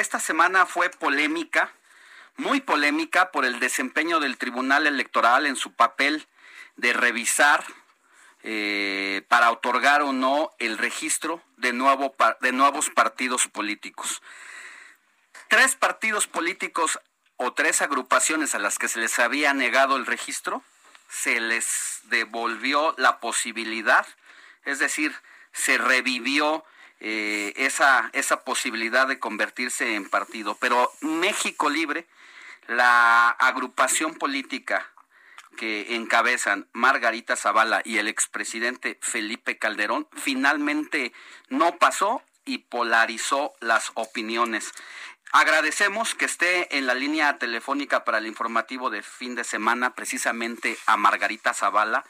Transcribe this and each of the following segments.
Esta semana fue polémica, muy polémica por el desempeño del Tribunal Electoral en su papel de revisar eh, para otorgar o no el registro de, nuevo, de nuevos partidos políticos. Tres partidos políticos o tres agrupaciones a las que se les había negado el registro, se les devolvió la posibilidad, es decir, se revivió eh, esa, esa posibilidad de convertirse en partido. Pero México Libre, la agrupación política que encabezan Margarita Zavala y el expresidente Felipe Calderón finalmente no pasó y polarizó las opiniones. Agradecemos que esté en la línea telefónica para el informativo de fin de semana precisamente a Margarita Zavala,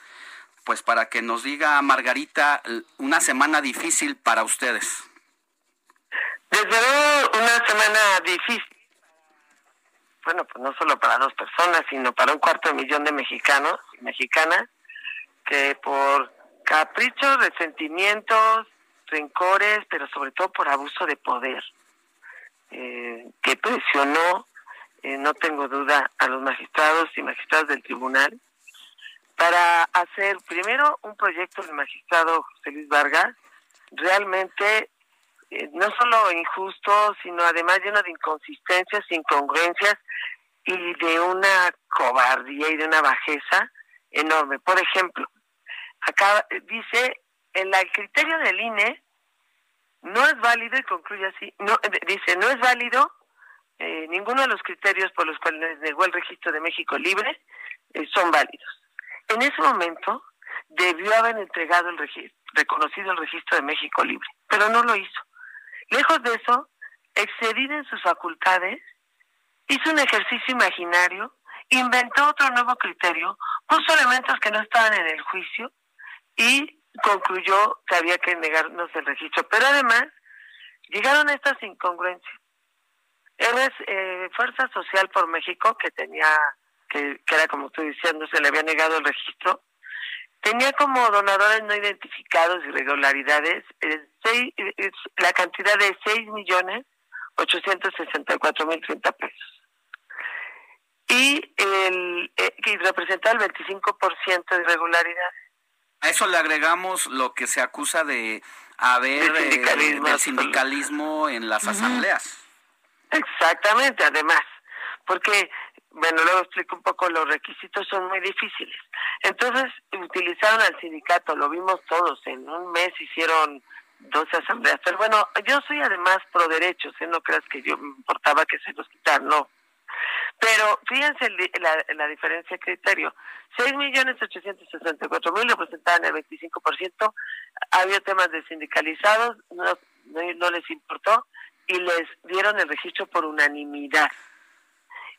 pues para que nos diga, Margarita, una semana difícil para ustedes. Desde luego, una semana difícil bueno, pues no solo para dos personas, sino para un cuarto de millón de mexicanos y mexicanas, que por caprichos, resentimientos, rencores, pero sobre todo por abuso de poder, eh, que presionó, eh, no tengo duda, a los magistrados y magistradas del tribunal para hacer primero un proyecto del magistrado José Luis Vargas, realmente eh, no solo injusto, sino además lleno de inconsistencias, incongruencias y de una cobardía y de una bajeza enorme. Por ejemplo, acá dice, en el criterio del INE no es válido, y concluye así, no, dice, no es válido eh, ninguno de los criterios por los cuales negó el registro de México libre eh, son válidos. En ese momento debió haber entregado el registro, reconocido el registro de México libre, pero no lo hizo. Lejos de eso, excedido en sus facultades, hizo un ejercicio imaginario, inventó otro nuevo criterio, puso elementos que no estaban en el juicio y concluyó que había que negarnos el registro. Pero además, llegaron estas incongruencias. Eres eh, Fuerza Social por México, que tenía, que, que era como estoy diciendo, se le había negado el registro, tenía como donadores no identificados irregularidades eh, la cantidad de 6 millones 864 mil 30 pesos. Y, el, eh, y representa el 25% de irregularidades. A eso le agregamos lo que se acusa de haber eh, sindicalismo, sindicalismo en las asambleas. Exactamente, además, porque bueno, luego explico un poco, los requisitos son muy difíciles. Entonces utilizaron al sindicato, lo vimos todos, en un mes hicieron 12 asambleas. Pero bueno, yo soy además pro derechos, ¿eh? no creas que yo me importaba que se los quitaran, no. Pero fíjense la, la diferencia de criterio. 6 millones 864 mil representaban el 25%, había temas de sindicalizados, no, no les importó y les dieron el registro por unanimidad.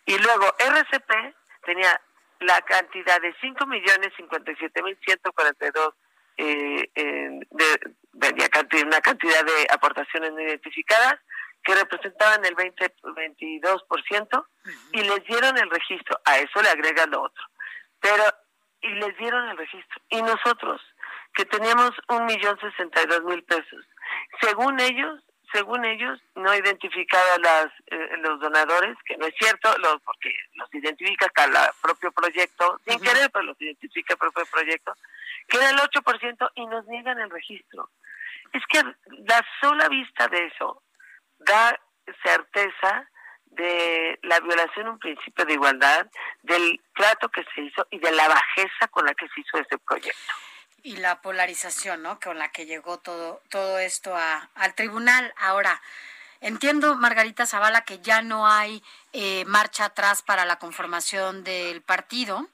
Y luego RCP tenía la cantidad de 5 millones 57 mil 142 eh, de, de, una cantidad de aportaciones no identificadas que representaban el 20, 22% y les dieron el registro. A eso le agregan lo otro. Pero, y les dieron el registro. Y nosotros, que teníamos un millón sesenta y dos mil pesos, según ellos, según ellos, no identificaba las, eh, los donadores, que no es cierto, los, porque los identifica hasta el propio proyecto, sin querer, pero los identifica el propio proyecto, que era el 8% y nos niegan el registro. Es que la sola vista de eso da certeza de la violación de un principio de igualdad, del trato que se hizo y de la bajeza con la que se hizo ese proyecto y la polarización, ¿no? Con la que llegó todo, todo esto a, al tribunal. Ahora, entiendo, Margarita Zavala, que ya no hay eh, marcha atrás para la conformación del partido.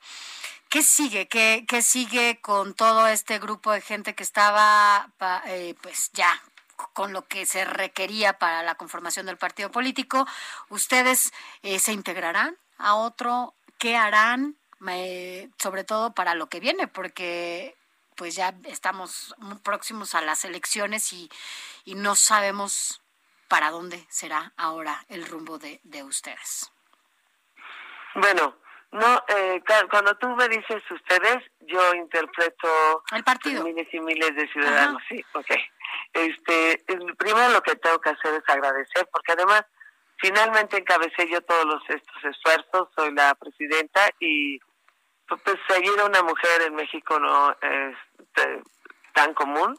¿Qué sigue? ¿Qué, ¿Qué, sigue con todo este grupo de gente que estaba, eh, pues ya, con lo que se requería para la conformación del partido político. ¿Ustedes eh, se integrarán a otro? ¿Qué harán? sobre todo para lo que viene, porque pues ya estamos muy próximos a las elecciones y, y no sabemos para dónde será ahora el rumbo de, de ustedes. Bueno, no, eh, cuando tú me dices ustedes, yo interpreto el partido. miles y miles de ciudadanos, sí, ok. Este, primero lo que tengo que hacer es agradecer, porque además finalmente encabecé yo todos los, estos esfuerzos, soy la presidenta y pues, pues seguir a una mujer en México no es tan común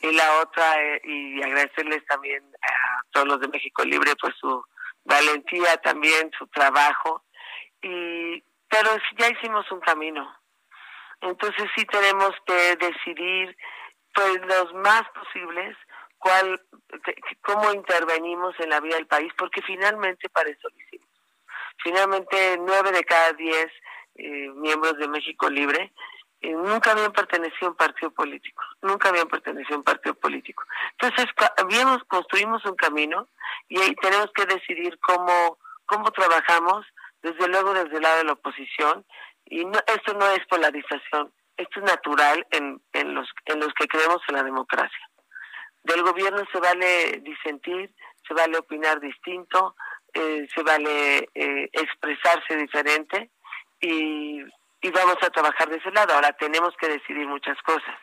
y la otra eh, y agradecerles también a todos los de México Libre por su valentía también su trabajo y pero ya hicimos un camino. Entonces sí tenemos que decidir pues los más posibles cuál cómo intervenimos en la vida del país porque finalmente para eso lo hicimos. Finalmente nueve de cada diez eh, miembros de México Libre eh, nunca habían pertenecido a un partido político, nunca habían pertenecido a un partido político. Entonces, habíamos, construimos un camino y ahí tenemos que decidir cómo, cómo trabajamos, desde luego desde el lado de la oposición, y no, esto no es polarización, esto es natural en, en, los, en los que creemos en la democracia. Del gobierno se vale disentir, se vale opinar distinto, eh, se vale eh, expresarse diferente y y vamos a trabajar de ese lado. Ahora tenemos que decidir muchas cosas,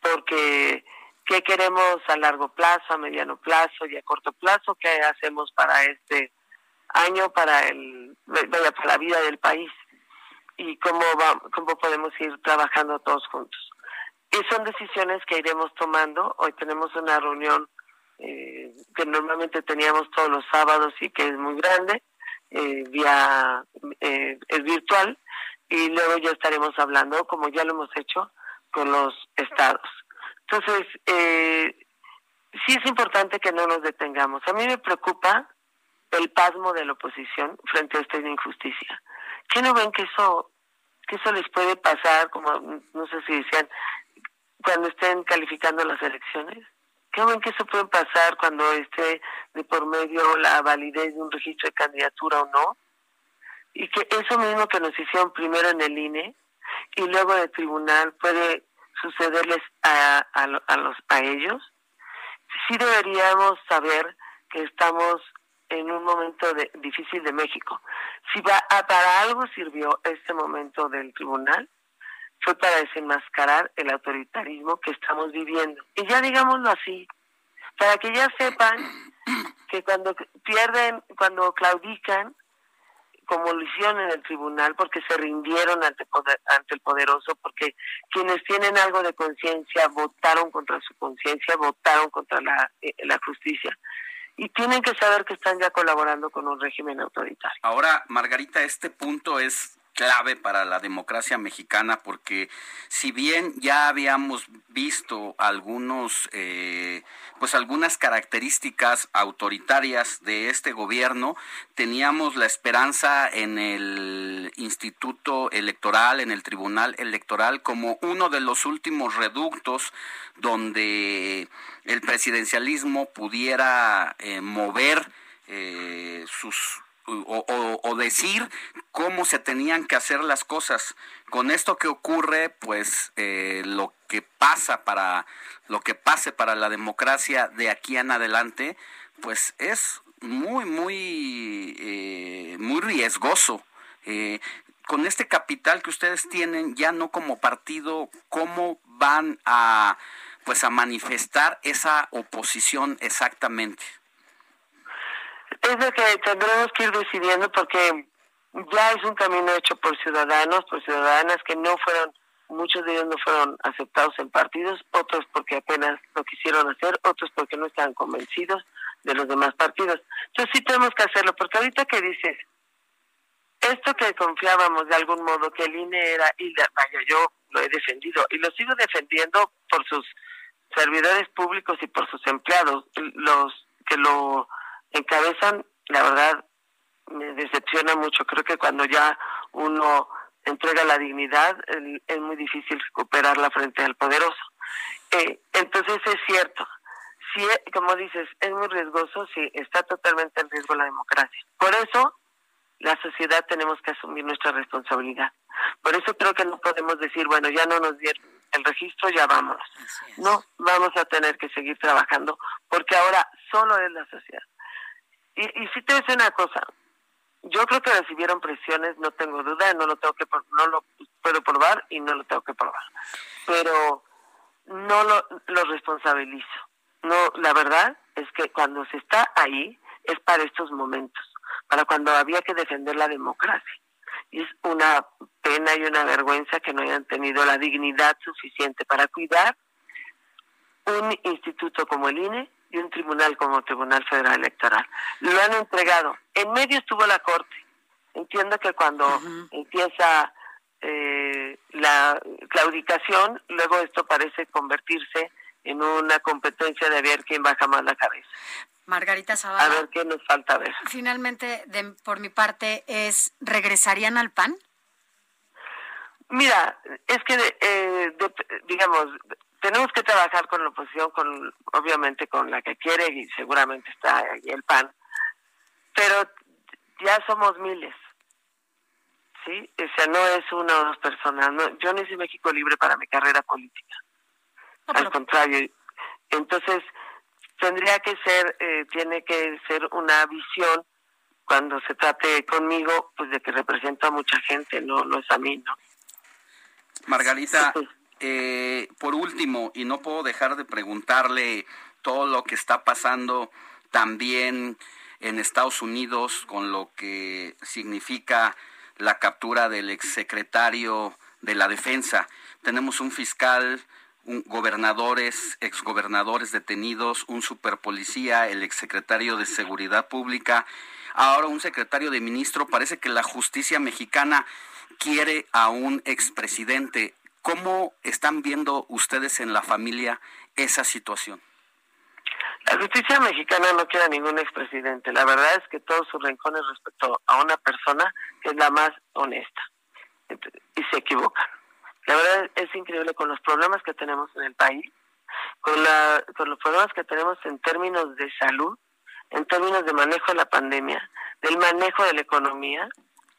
porque ¿qué queremos a largo plazo, a mediano plazo y a corto plazo? ¿Qué hacemos para este año, para el para la vida del país? Y cómo, va, cómo podemos ir trabajando todos juntos. Y son decisiones que iremos tomando. Hoy tenemos una reunión eh, que normalmente teníamos todos los sábados y que es muy grande, eh, vía eh, es virtual, y luego ya estaremos hablando, como ya lo hemos hecho, con los estados. Entonces, eh, sí es importante que no nos detengamos. A mí me preocupa el pasmo de la oposición frente a esta injusticia. ¿Qué no ven que eso, que eso les puede pasar, como no sé si decían, cuando estén calificando las elecciones? ¿Qué ven que eso puede pasar cuando esté de por medio la validez de un registro de candidatura o no? Y que eso mismo que nos hicieron primero en el INE y luego de tribunal puede sucederles a, a, los, a ellos, sí deberíamos saber que estamos en un momento de, difícil de México. Si va a, para algo sirvió este momento del tribunal, fue para desenmascarar el autoritarismo que estamos viviendo. Y ya digámoslo así, para que ya sepan que cuando pierden, cuando claudican, como lo en el tribunal, porque se rindieron ante, ante el poderoso, porque quienes tienen algo de conciencia votaron contra su conciencia, votaron contra la, eh, la justicia. Y tienen que saber que están ya colaborando con un régimen autoritario. Ahora, Margarita, este punto es clave para la democracia mexicana porque si bien ya habíamos visto algunos eh, pues algunas características autoritarias de este gobierno teníamos la esperanza en el instituto electoral en el tribunal electoral como uno de los últimos reductos donde el presidencialismo pudiera eh, mover eh, sus o, decir cómo se tenían que hacer las cosas. Con esto que ocurre, pues eh, lo que pasa para lo que pase para la democracia de aquí en adelante, pues es muy muy eh, muy riesgoso. Eh, con este capital que ustedes tienen, ya no como partido, cómo van a pues a manifestar esa oposición exactamente es lo que tendremos que ir decidiendo porque ya es un camino hecho por ciudadanos, por ciudadanas que no fueron, muchos de ellos no fueron aceptados en partidos, otros porque apenas lo quisieron hacer, otros porque no estaban convencidos de los demás partidos. Entonces sí tenemos que hacerlo, porque ahorita que dices, esto que confiábamos de algún modo que el INE era, y vaya, yo lo he defendido y lo sigo defendiendo por sus servidores públicos y por sus empleados, los que lo encabezan, la verdad, me decepciona mucho. Creo que cuando ya uno entrega la dignidad, es muy difícil recuperarla frente al poderoso. Eh, entonces es cierto, sí, como dices, es muy riesgoso, sí, está totalmente en riesgo la democracia. Por eso, la sociedad tenemos que asumir nuestra responsabilidad. Por eso creo que no podemos decir, bueno, ya no nos dieron el registro, ya vámonos. No, vamos a tener que seguir trabajando, porque ahora solo es la sociedad. Y, y si te dice una cosa, yo creo que recibieron presiones, no tengo duda, no lo tengo que no lo puedo probar y no lo tengo que probar. Pero no lo, lo responsabilizo. No, la verdad es que cuando se está ahí es para estos momentos, para cuando había que defender la democracia. Y es una pena y una vergüenza que no hayan tenido la dignidad suficiente para cuidar un instituto como el INE tribunal como Tribunal Federal Electoral. Lo han entregado. En medio estuvo la Corte. Entiendo que cuando empieza eh, la claudicación, luego esto parece convertirse en una competencia de ver quién baja más la cabeza. Margarita Zavala. A ver qué nos falta ver. Finalmente, de, por mi parte, es ¿regresarían al PAN? Mira, es que, eh, digamos, tenemos que trabajar con la oposición, con obviamente con la que quiere y seguramente está ahí el PAN, pero ya somos miles, ¿sí? O sea, no es una o dos personas. No, yo no hice México Libre para mi carrera política. Al contrario. Entonces, tendría que ser, eh, tiene que ser una visión cuando se trate conmigo, pues de que represento a mucha gente, no, no es a mí, ¿no? Margarita, eh, por último, y no puedo dejar de preguntarle todo lo que está pasando también en Estados Unidos con lo que significa la captura del exsecretario de la Defensa. Tenemos un fiscal, un gobernadores, exgobernadores detenidos, un superpolicía, el exsecretario de Seguridad Pública, ahora un secretario de ministro. Parece que la justicia mexicana quiere a un expresidente. ¿Cómo están viendo ustedes en la familia esa situación? La justicia mexicana no quiere a ningún expresidente. La verdad es que todos sus rincones respecto a una persona que es la más honesta. Y se equivocan. La verdad es increíble con los problemas que tenemos en el país, con, la, con los problemas que tenemos en términos de salud, en términos de manejo de la pandemia, del manejo de la economía,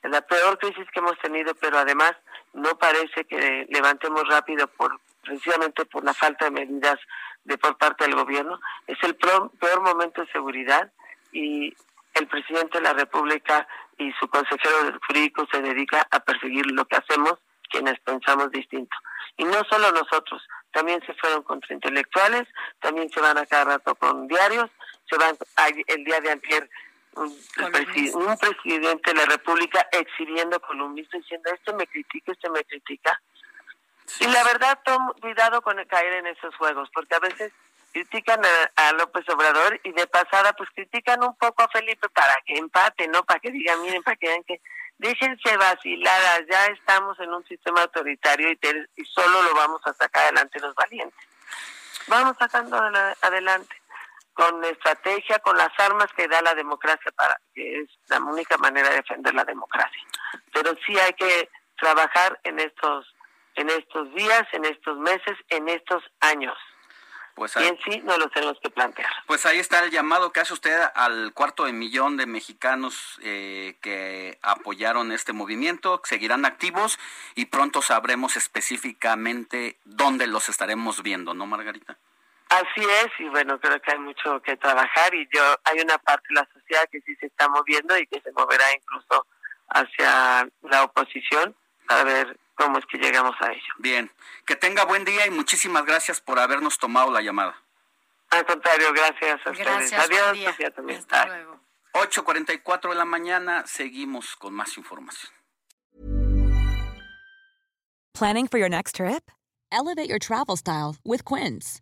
la peor crisis que hemos tenido, pero además no parece que levantemos rápido por precisamente por la falta de medidas de por parte del gobierno. Es el peor momento de seguridad y el presidente de la República y su consejero jurídico se dedica a perseguir lo que hacemos quienes pensamos distinto. Y no solo nosotros, también se fueron contra intelectuales, también se van a cada rato con diarios, se van el día de ayer un, un presidente de la República exhibiendo columnistas diciendo este me critica, este me critica. Y la verdad, tom, cuidado con caer en esos juegos, porque a veces critican a, López Obrador y de pasada pues critican un poco a Felipe para que empate, ¿no? Para que digan, miren, para que vean que déjense vaciladas, ya estamos en un sistema autoritario y, y solo lo vamos a sacar adelante los valientes. Vamos sacando adelante con estrategia, con las armas que da la democracia para que es la única manera de defender la democracia. Pero sí hay que trabajar en estos en estos días, en estos meses, en estos años. Pues y en sí no lo tenemos que plantear. Pues ahí está el llamado que hace usted al cuarto de millón de mexicanos eh, que apoyaron este movimiento, seguirán activos y pronto sabremos específicamente dónde los estaremos viendo, ¿no, Margarita? Así es, y bueno, creo que hay mucho que trabajar y yo hay una parte de la sociedad que sí se está moviendo y que se moverá incluso hacia la oposición a ver cómo es que llegamos a ello. Bien, que tenga buen día y muchísimas gracias por habernos tomado la llamada. Al contrario, gracias a ustedes. Adiós. Hasta luego. 8.44 de la mañana, seguimos con más información. Planning for your next trip? Elevate your travel style with Quince.